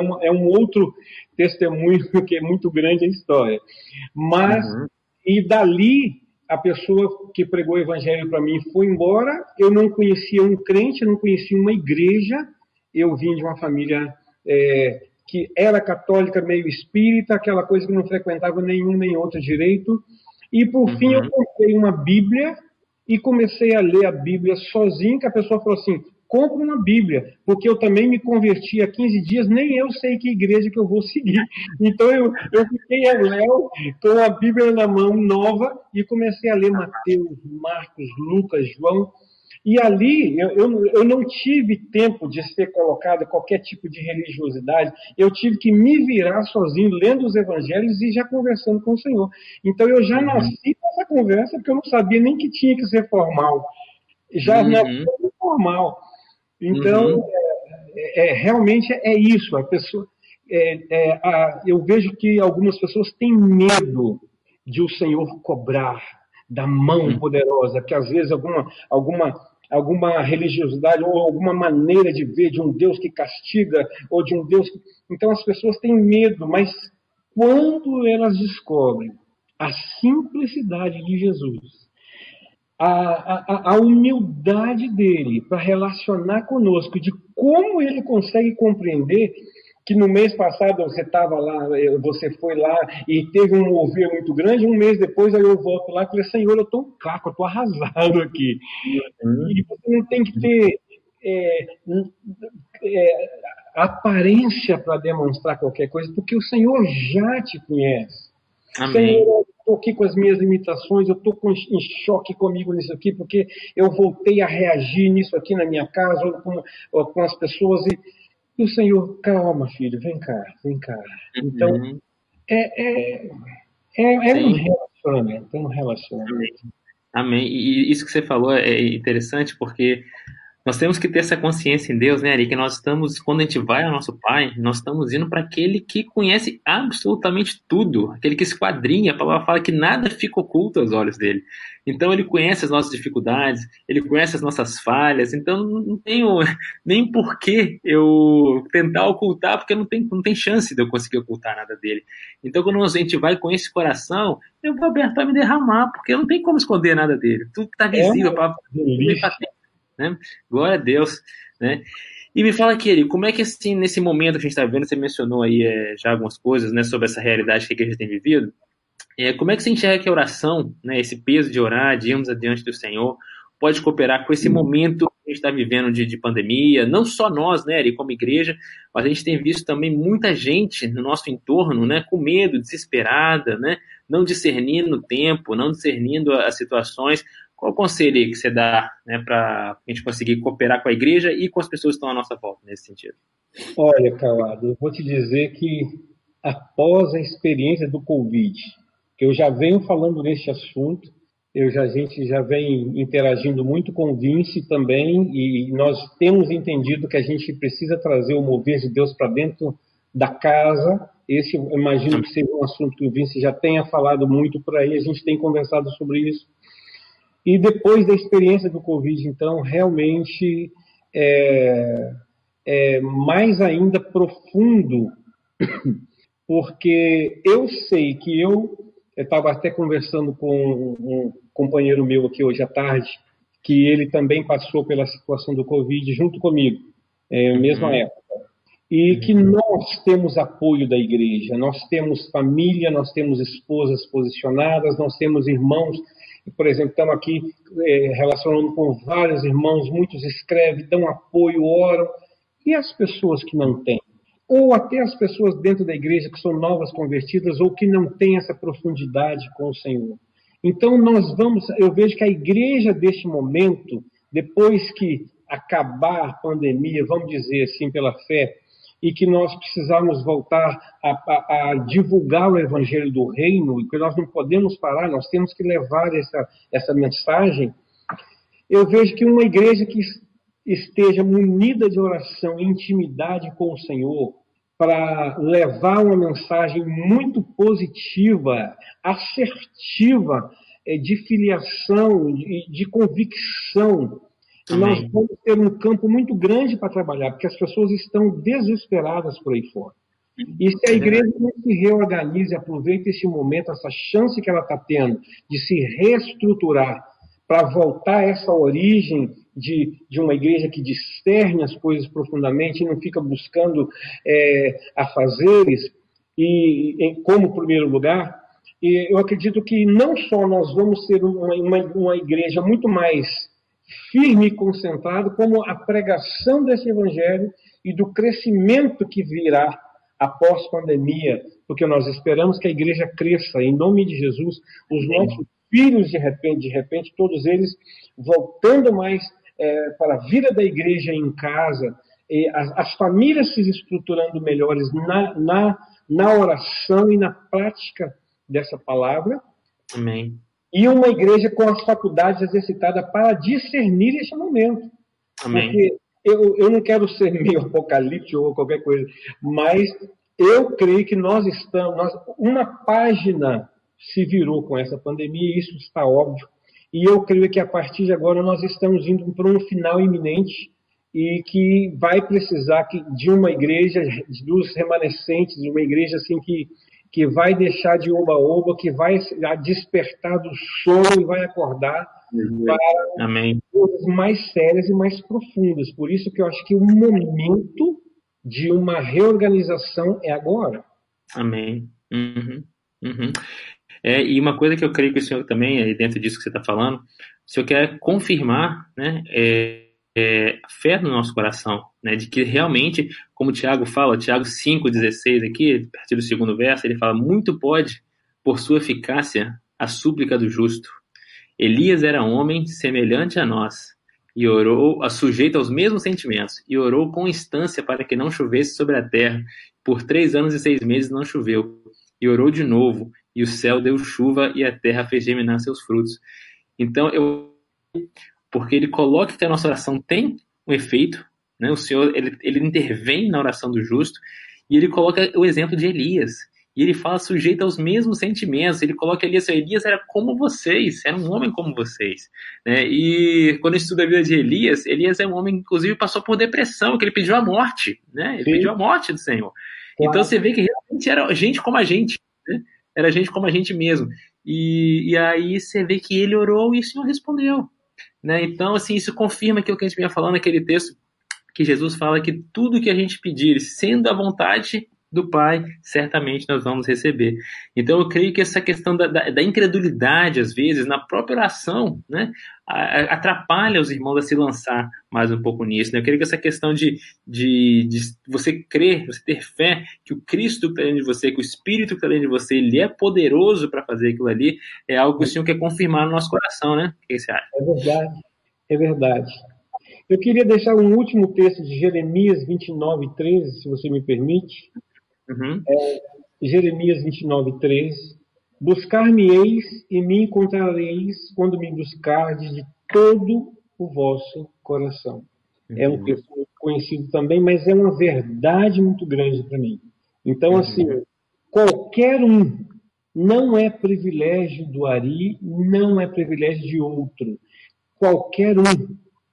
um, é um outro testemunho que é muito grande a história. Mas, uhum. e dali, a pessoa que pregou o evangelho para mim foi embora. Eu não conhecia um crente, não conhecia uma igreja. Eu vim de uma família é, que era católica, meio espírita, aquela coisa que não frequentava nenhum nem outro direito. E, por uhum. fim, eu comprei uma Bíblia e comecei a ler a Bíblia sozinho, que a pessoa falou assim, compre uma Bíblia, porque eu também me converti há 15 dias, nem eu sei que igreja que eu vou seguir. Então eu, eu fiquei a Léo com a Bíblia na mão nova e comecei a ler Mateus, Marcos, Lucas, João, e ali eu, eu, eu, não tive tempo de ser colocado qualquer tipo de religiosidade, eu tive que me virar sozinho, lendo os evangelhos e já conversando com o Senhor. Então eu já uhum. nasci com essa conversa, porque eu não sabia nem que tinha que ser formal. Já uhum. nasci formal. Então, uhum. é, é, realmente é isso. A pessoa, é, é, a, eu vejo que algumas pessoas têm medo de o Senhor cobrar da mão uhum. poderosa, que às vezes alguma, alguma alguma religiosidade ou alguma maneira de ver de um Deus que castiga ou de um Deus que... Então as pessoas têm medo, mas quando elas descobrem a simplicidade de Jesus, a, a, a humildade dele para relacionar conosco, de como ele consegue compreender que no mês passado você estava lá, você foi lá e teve um mover muito grande, um mês depois aí eu volto lá e falei, Senhor, eu estou um caco, eu estou arrasado aqui. Uhum. E você não tem que ter é, é, aparência para demonstrar qualquer coisa, porque o Senhor já te conhece. Amém. Senhor, estou aqui com as minhas limitações, eu estou em choque comigo nisso aqui, porque eu voltei a reagir nisso aqui na minha casa, ou com, ou com as pessoas, e, e, o Senhor, calma, filho, vem cá, vem cá. Então, uhum. é, é, é, é um relacionamento, é um relacionamento. Amém. E isso que você falou é interessante porque nós temos que ter essa consciência em Deus, né, Ari? Que nós estamos, quando a gente vai ao nosso Pai, nós estamos indo para aquele que conhece absolutamente tudo, aquele que esquadrinha. A palavra fala que nada fica oculto aos olhos dele. Então, ele conhece as nossas dificuldades, ele conhece as nossas falhas. Então, não tenho nem por que eu tentar ocultar, porque não tem, não tem chance de eu conseguir ocultar nada dele. Então, quando a gente vai com esse coração, eu vou aberto para me derramar, porque não tem como esconder nada dele. Tudo está visível. É a palavra né? Glória a Deus, né? E me fala aqui, como é que assim, nesse momento que a gente está vivendo, você mencionou aí é, já algumas coisas, né, sobre essa realidade que a igreja tem vivido, é, como é que você enxerga que a oração, né, esse peso de orar, de irmos adiante do Senhor, pode cooperar com esse momento que a gente está vivendo de, de, pandemia, não só nós, né, ali como igreja, mas a gente tem visto também muita gente no nosso entorno, né, com medo, desesperada, né, não discernindo o tempo, não discernindo as situações, qual o conselho que você dá né, para a gente conseguir cooperar com a igreja e com as pessoas que estão à nossa volta nesse sentido? Olha, Calado, eu vou te dizer que após a experiência do Covid, que eu já venho falando nesse assunto, eu já, a gente já vem interagindo muito com o Vince também, e nós temos entendido que a gente precisa trazer o mover de Deus para dentro da casa. Esse, eu imagino que seja um assunto que o Vince já tenha falado muito por aí, a gente tem conversado sobre isso. E depois da experiência do Covid, então, realmente é, é mais ainda profundo, porque eu sei que eu estava até conversando com um companheiro meu aqui hoje à tarde, que ele também passou pela situação do Covid junto comigo, é, mesma uhum. época. E que uhum. nós temos apoio da igreja, nós temos família, nós temos esposas posicionadas, nós temos irmãos por exemplo, estamos aqui é, relacionando com vários irmãos, muitos escrevem, dão apoio, oram, e as pessoas que não têm? Ou até as pessoas dentro da igreja que são novas convertidas ou que não têm essa profundidade com o Senhor. Então, nós vamos, eu vejo que a igreja deste momento, depois que acabar a pandemia, vamos dizer assim, pela fé, e que nós precisamos voltar a, a, a, divulgar o evangelho do reino, e que nós não podemos parar, nós temos que levar essa, essa mensagem. Eu vejo que uma igreja que esteja munida de oração e intimidade com o Senhor, para levar uma mensagem muito positiva, assertiva, é, de filiação, de, de convicção, Amém. nós vamos ter um campo muito grande para trabalhar, porque as pessoas estão desesperadas por aí fora. E se a igreja não se reorganiza aproveita esse momento, essa chance que ela está tendo de se reestruturar para voltar a essa origem de, de uma igreja que discerne as coisas profundamente e não fica buscando é, afazeres, e em, como primeiro lugar, e eu acredito que não só nós vamos ser uma, uma, uma igreja muito mais firme e concentrado, como a pregação desse evangelho e do crescimento que virá após pandemia, porque nós esperamos que a igreja cresça. Em nome de Jesus, os nossos filhos de repente, de repente, todos eles voltando mais é, para a vida da igreja em casa, as, as, famílias se estruturando melhores na, na, na oração e na prática dessa palavra. Amém e uma igreja com as faculdades exercitadas para discernir esse momento. Amém. Porque eu, eu não quero ser meio apocalíptico ou qualquer coisa, mas eu creio que nós estamos. Nós, uma página se virou com essa pandemia, isso está óbvio. E eu creio que a partir de agora nós estamos indo para um final iminente e que vai precisar de uma igreja, dos remanescentes, de uma igreja assim que que vai deixar de oba-oba, que vai despertar do sono e vai acordar para Amém. coisas mais sérias e mais profundas. Por isso que eu acho que o momento de uma reorganização é agora. Amém. Uhum. Uhum. É, e uma coisa que eu creio que o senhor também, dentro disso que você está falando, o senhor quer confirmar né, é, é, fé no nosso coração, né, de que realmente, como o Tiago fala, Tiago 5,16 aqui, a partir do segundo verso, ele fala, muito pode, por sua eficácia, a súplica do justo. Elias era homem semelhante a nós, e orou, a sujeito aos mesmos sentimentos, e orou com instância para que não chovesse sobre a terra. Por três anos e seis meses não choveu. E orou de novo, e o céu deu chuva, e a terra fez germinar seus frutos. Então, eu porque ele coloca que a nossa oração tem um efeito, né? O Senhor ele, ele intervém na oração do justo e ele coloca o exemplo de Elias. E ele fala sujeito aos mesmos sentimentos. Ele coloca Elias, Elias era como vocês, era um homem como vocês. Né? E quando estuda a vida de Elias, Elias é um homem, inclusive, passou por depressão, que ele pediu a morte. Né? Ele Sim. pediu a morte do Senhor. Claro. Então você vê que realmente era gente como a gente. Né? Era gente como a gente mesmo. E, e aí você vê que ele orou e o Senhor respondeu. Né? Então, assim, isso confirma aquilo que a gente vinha falando naquele texto que Jesus fala que tudo que a gente pedir, sendo a vontade do Pai, certamente nós vamos receber. Então eu creio que essa questão da, da, da incredulidade, às vezes, na própria oração, né, atrapalha os irmãos a se lançar mais um pouco nisso. Né? Eu creio que essa questão de, de, de você crer, você ter fé que o Cristo está dentro de você, que o Espírito está dentro de você, ele é poderoso para fazer aquilo ali, é algo que o Senhor quer confirmar no nosso coração, né? O que você acha? É verdade, é verdade. Eu queria deixar um último texto de Jeremias 29, 13, se você me permite. Uhum. É, Jeremias 29, 13. Buscar-me-eis e me encontrareis quando me buscardes de todo o vosso coração. Uhum. É um texto muito conhecido também, mas é uma verdade muito grande para mim. Então, uhum. assim, qualquer um não é privilégio do Ari, não é privilégio de outro. Qualquer um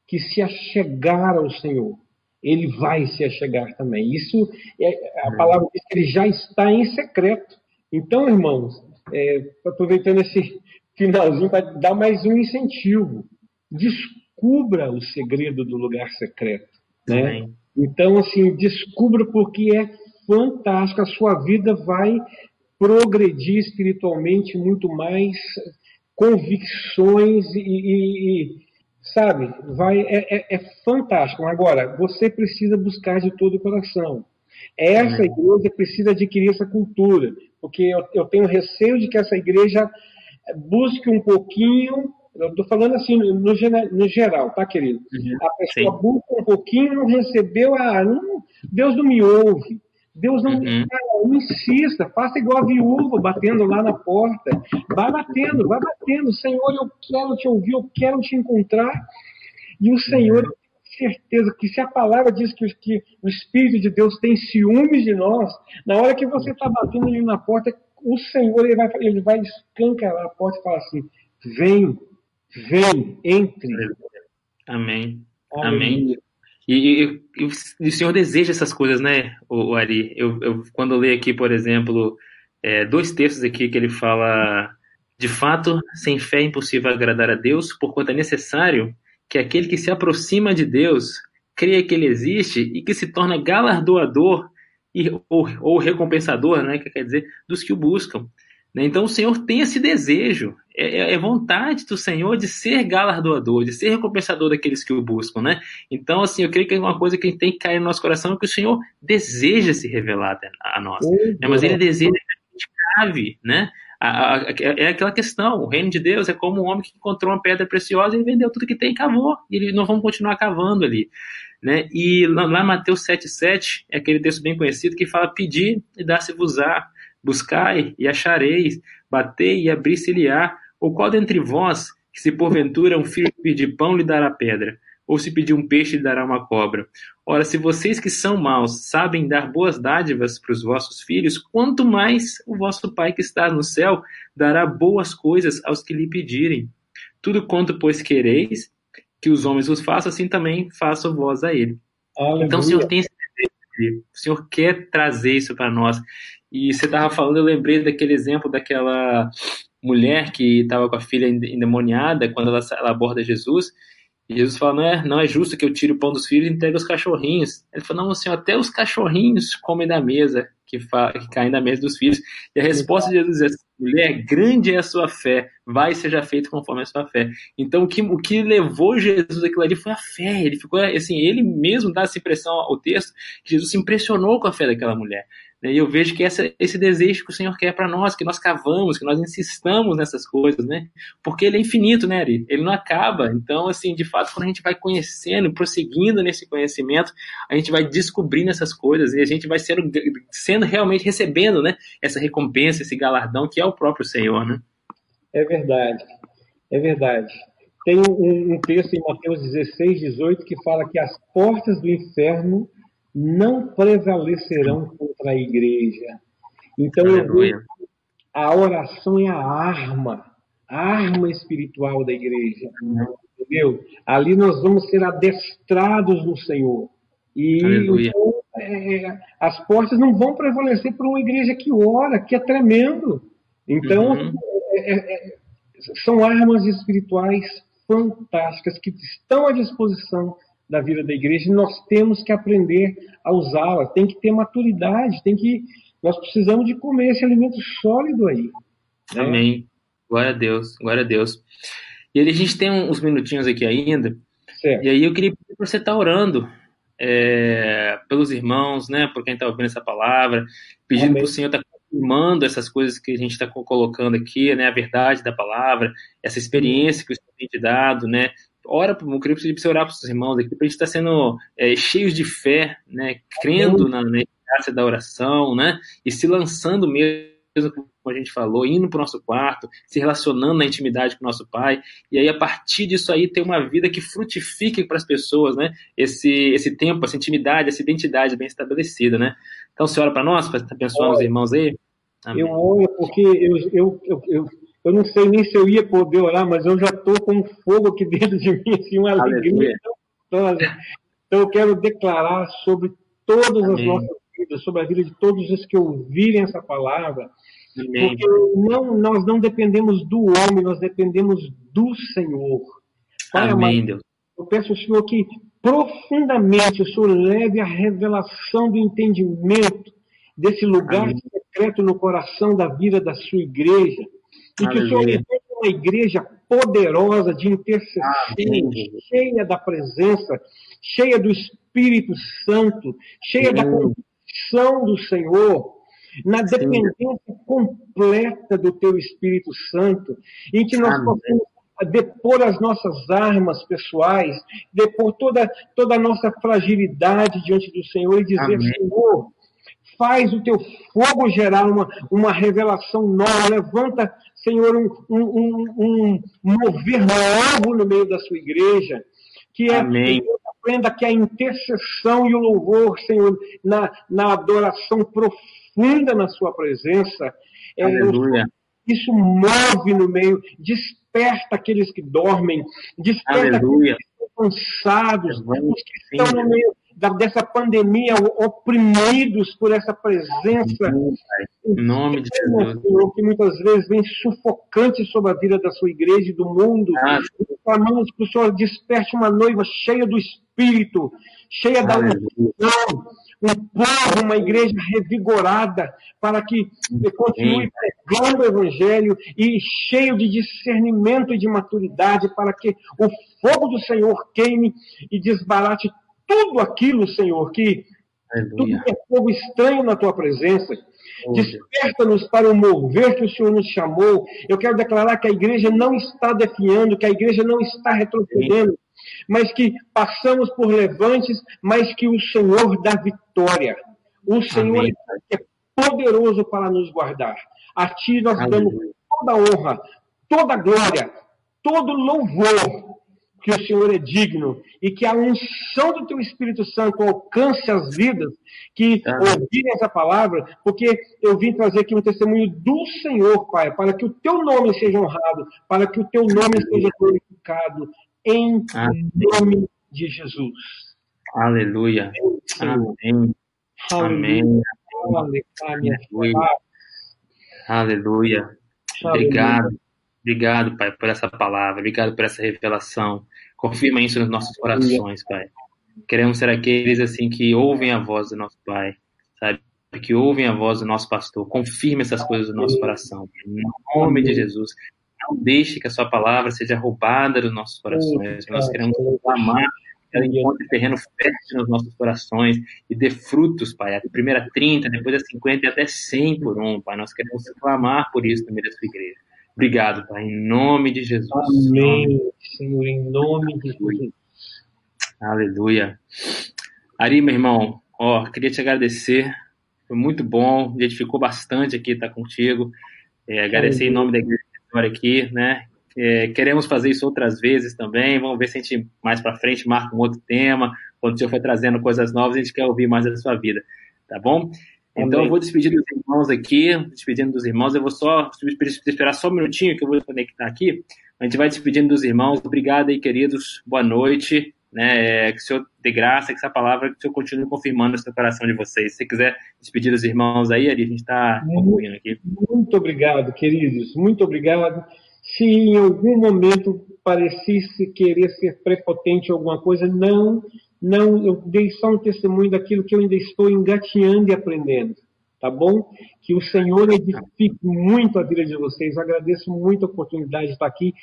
que se achegar ao Senhor, ele vai se achegar também. Isso, é, a uhum. palavra diz que ele já está em secreto. Então, irmãos, é, aproveitando esse finalzinho para dar mais um incentivo, descubra o segredo do lugar secreto. Né? Então, assim, descubra porque é fantástico. A sua vida vai progredir espiritualmente muito mais convicções e, e, e sabe, vai é, é, é, fantástico. Agora, você precisa buscar de todo o coração. Essa igreja precisa adquirir essa cultura, porque eu, eu tenho receio de que essa igreja busque um pouquinho. Eu estou falando assim no, no, geral, tá, querido? Uhum, a pessoa sim. busca um pouquinho, não recebeu, ah, não, Deus não me ouve. Deus não, uhum. não insista, faça igual a viúva batendo lá na porta. Vai batendo, vai batendo. Senhor, eu quero te ouvir, eu quero te encontrar. E o Senhor, eu tenho certeza que se a palavra diz que, que o Espírito de Deus tem ciúmes de nós, na hora que você está batendo ali na porta, o Senhor ele vai, ele vai escancarar a porta e falar assim: vem, vem, entre. Amém. Amém. E, e, e, o Senhor deseja essas coisas, né, o, Ari? Eu, eu, quando eu leio aqui, por exemplo, é, dois textos aqui que ele fala: de fato, sem fé é impossível agradar a Deus, porquanto é necessário que aquele que se aproxima de Deus creia que ele existe e que se torna galardoador e, ou, ou recompensador, né, que quer dizer, dos que o buscam. Né? Então o Senhor tem esse desejo, é, é, é, vontade do Senhor de ser galardoador, de ser recompensador daqueles que o buscam, né? Então, assim, eu creio que é uma coisa que tem que cair no nosso coração, que o Senhor deseja se revelar a nós, né? mas Ele deseja que a gente cave, né? A, a, a, é aquela questão, o reino de Deus é como um homem que encontrou uma pedra preciosa e vendeu tudo que tem e cavou, e ele, nós vamos continuar cavando ali. Né? E lá, lá Mateus 7,7 é aquele texto bem conhecido que fala: pedir e dar-se-vos-á, Buscai e achareis, batei e abri-se-lhe-á. Ou qual dentre vós, que se porventura um filho pedir pão lhe dará pedra, ou se pedir um peixe lhe dará uma cobra? Ora, se vocês que são maus sabem dar boas dádivas para os vossos filhos, quanto mais o vosso Pai que está no céu dará boas coisas aos que lhe pedirem. Tudo quanto, pois, quereis que os homens vos façam, assim também façam vós a ele. Aleluia. Então o Senhor tem esse desejo, o Senhor quer trazer isso para nós. E você estava falando, eu lembrei daquele exemplo daquela mulher que estava com a filha endemoniada quando ela, ela aborda Jesus. Jesus fala: não é, não é justo que eu tire o pão dos filhos e entregue os cachorrinhos. Ele falou: não, senhor, até os cachorrinhos comem da mesa, que, que caem da mesa dos filhos. E a resposta de Jesus é: mulher, grande é a sua fé, vai seja feito conforme a sua fé. Então, o que, o que levou Jesus aquilo ali foi a fé. Ele ficou, assim, ele mesmo dá essa impressão ao texto, que Jesus se impressionou com a fé daquela mulher. E eu vejo que essa, esse desejo que o Senhor quer para nós, que nós cavamos, que nós insistamos nessas coisas, né? Porque ele é infinito, né, Ari? Ele não acaba. Então, assim, de fato, quando a gente vai conhecendo, prosseguindo nesse conhecimento, a gente vai descobrindo essas coisas e a gente vai sendo, sendo realmente recebendo, né? Essa recompensa, esse galardão que é o próprio Senhor, né? É verdade. É verdade. Tem um, um texto em Mateus 16, 18 que fala que as portas do inferno não prevalecerão contra a igreja. Então, eu a oração é a arma, a arma espiritual da igreja. Entendeu? Ali nós vamos ser adestrados no Senhor. E então, é, as portas não vão prevalecer para uma igreja que ora, que é tremendo. Então, uhum. é, é, é são armas espirituais fantásticas que estão à disposição da vida da igreja e nós temos que aprender a usá-la. Tem que ter maturidade, tem que nós precisamos de comer esse alimento sólido aí. Né? Amém. Glória a Deus, glória a Deus. E aí a gente tem uns minutinhos aqui ainda. Certo. E aí eu queria pedir para você estar tá orando é, pelos irmãos, né? Por quem está ouvindo essa palavra, pedindo para o Senhor estar tá confirmando essas coisas que a gente está colocando aqui, né? A verdade da palavra, essa experiência que o Senhor tem te dado, né? Ora, eu queria pedir para você orar para os irmãos aqui, para a gente estar tá sendo é, cheios de fé, né, crendo na, na eficácia da oração, né, e se lançando mesmo, como a gente falou, indo para o nosso quarto, se relacionando na intimidade com o nosso Pai, e aí a partir disso aí ter uma vida que frutifique para as pessoas, né, esse, esse tempo, essa intimidade, essa identidade bem estabelecida, né. Então, você ora para nós, para abençoar os irmãos aí? Amém. Eu oro porque eu, eu, eu, eu eu não sei nem se eu ia poder orar, mas eu já estou com um fogo aqui dentro de mim, assim, uma alegria tão Então eu quero declarar sobre todas Amém. as nossas vidas, sobre a vida de todos os que ouvirem essa palavra, Amém. porque não, nós não dependemos do homem, nós dependemos do Senhor. Pai Amém, amado, Deus. Eu peço ao Senhor que profundamente o Senhor leve a revelação do entendimento desse lugar Amém. secreto no coração da vida da sua igreja e que o Senhor me dê uma igreja poderosa de intercessão, cheia da presença, cheia do Espírito Santo, cheia da condição do Senhor, na dependência completa do Teu Espírito Santo, em que nós possamos depor as nossas armas pessoais, depor toda, toda a nossa fragilidade diante do Senhor e dizer, Amém. Senhor, faz o teu fogo gerar uma, uma revelação nova, levanta Senhor, um, um, um, mover novo no meio da sua igreja, que é Amém. que aprenda que a intercessão e o louvor, Senhor, na, na adoração profunda na sua presença, é, isso move no meio, desperta aqueles que dormem, desperta Aleluia. aqueles que estão cansados, os que estão no meio dessa pandemia, oprimidos por essa presença. Em nome de Jesus. Que muitas vezes vem sufocante sobre a vida da sua igreja e do mundo. Ah. Clamamos que o Senhor desperte uma noiva cheia do Espírito, cheia da unção, um povo, uma igreja revigorada, para que continue pregando o Evangelho e cheio de discernimento e de maturidade, para que o fogo do Senhor queime e desbarate tudo aquilo, Senhor, que Aleluia. tudo que é fogo estranho na tua presença. Desperta-nos para o mover que o Senhor nos chamou. Eu quero declarar que a igreja não está definhando, que a igreja não está retrocedendo, mas que passamos por levantes, mas que o Senhor dá vitória. O Senhor Amém. é poderoso para nos guardar. A Ti nós damos toda honra, toda glória, todo louvor que o Senhor é digno e que a unção do teu Espírito Santo alcance as vidas que ouvirem essa palavra, porque eu vim trazer aqui um testemunho do Senhor, Pai, para que o teu nome seja honrado, para que o teu nome seja glorificado em nome de Jesus. Aleluia. Amém. Amém. Aleluia. Aleluia. Obrigado. Obrigado, Pai, por essa palavra. Obrigado por essa revelação. Confirma isso nos nossos corações, Pai. Queremos ser aqueles assim que ouvem a voz do nosso Pai, sabe? que ouvem a voz do nosso pastor. Confirme essas coisas no nosso coração. Em nome de Jesus. Não deixe que a sua palavra seja roubada dos nossos corações. Nós queremos clamar ela encontre terreno fértil nos nossos corações e dê frutos, Pai. A primeira 30, depois a 50 e até 100 por um, Pai. Nós queremos clamar por isso no meio da sua igreja. Obrigado, Pai, em nome de Jesus. Amém, Senhor, em nome de Jesus. Aleluia. Ari, meu irmão, ó, queria te agradecer. Foi muito bom, identificou bastante aqui estar contigo. É, agradecer em nome da igreja aqui, né? É, queremos fazer isso outras vezes também. Vamos ver se a gente mais para frente marca um outro tema. Quando o senhor for trazendo coisas novas, a gente quer ouvir mais da sua vida, tá bom? Então Amém. eu vou despedir dos irmãos aqui, despedindo dos irmãos. Eu vou só esperar só um minutinho que eu vou conectar aqui. A gente vai despedindo dos irmãos. Obrigado aí, queridos. Boa noite. Né, que o Senhor dê graça, que essa palavra, que o Senhor continue confirmando esse coração de vocês. Se você quiser despedir dos irmãos aí, Ari, a gente está concluindo aqui. Muito obrigado, queridos. Muito obrigado. Se em algum momento parecesse querer ser prepotente em alguma coisa, não não, eu dei só um testemunho daquilo que eu ainda estou engateando e aprendendo, tá bom? Que o Senhor edifique muito a vida de vocês. Eu agradeço muito a oportunidade de estar aqui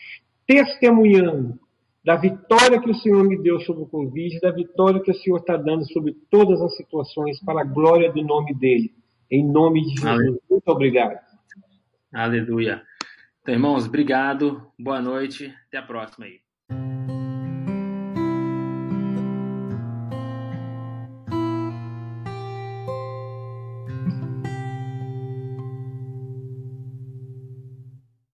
testemunhando da vitória que o Senhor me deu sobre o Covid, da vitória que o Senhor está dando sobre todas as situações, para a glória do nome dele. Em nome de Jesus. Aleluia. Muito obrigado. Aleluia. Então, irmãos, obrigado. Boa noite. Até a próxima aí.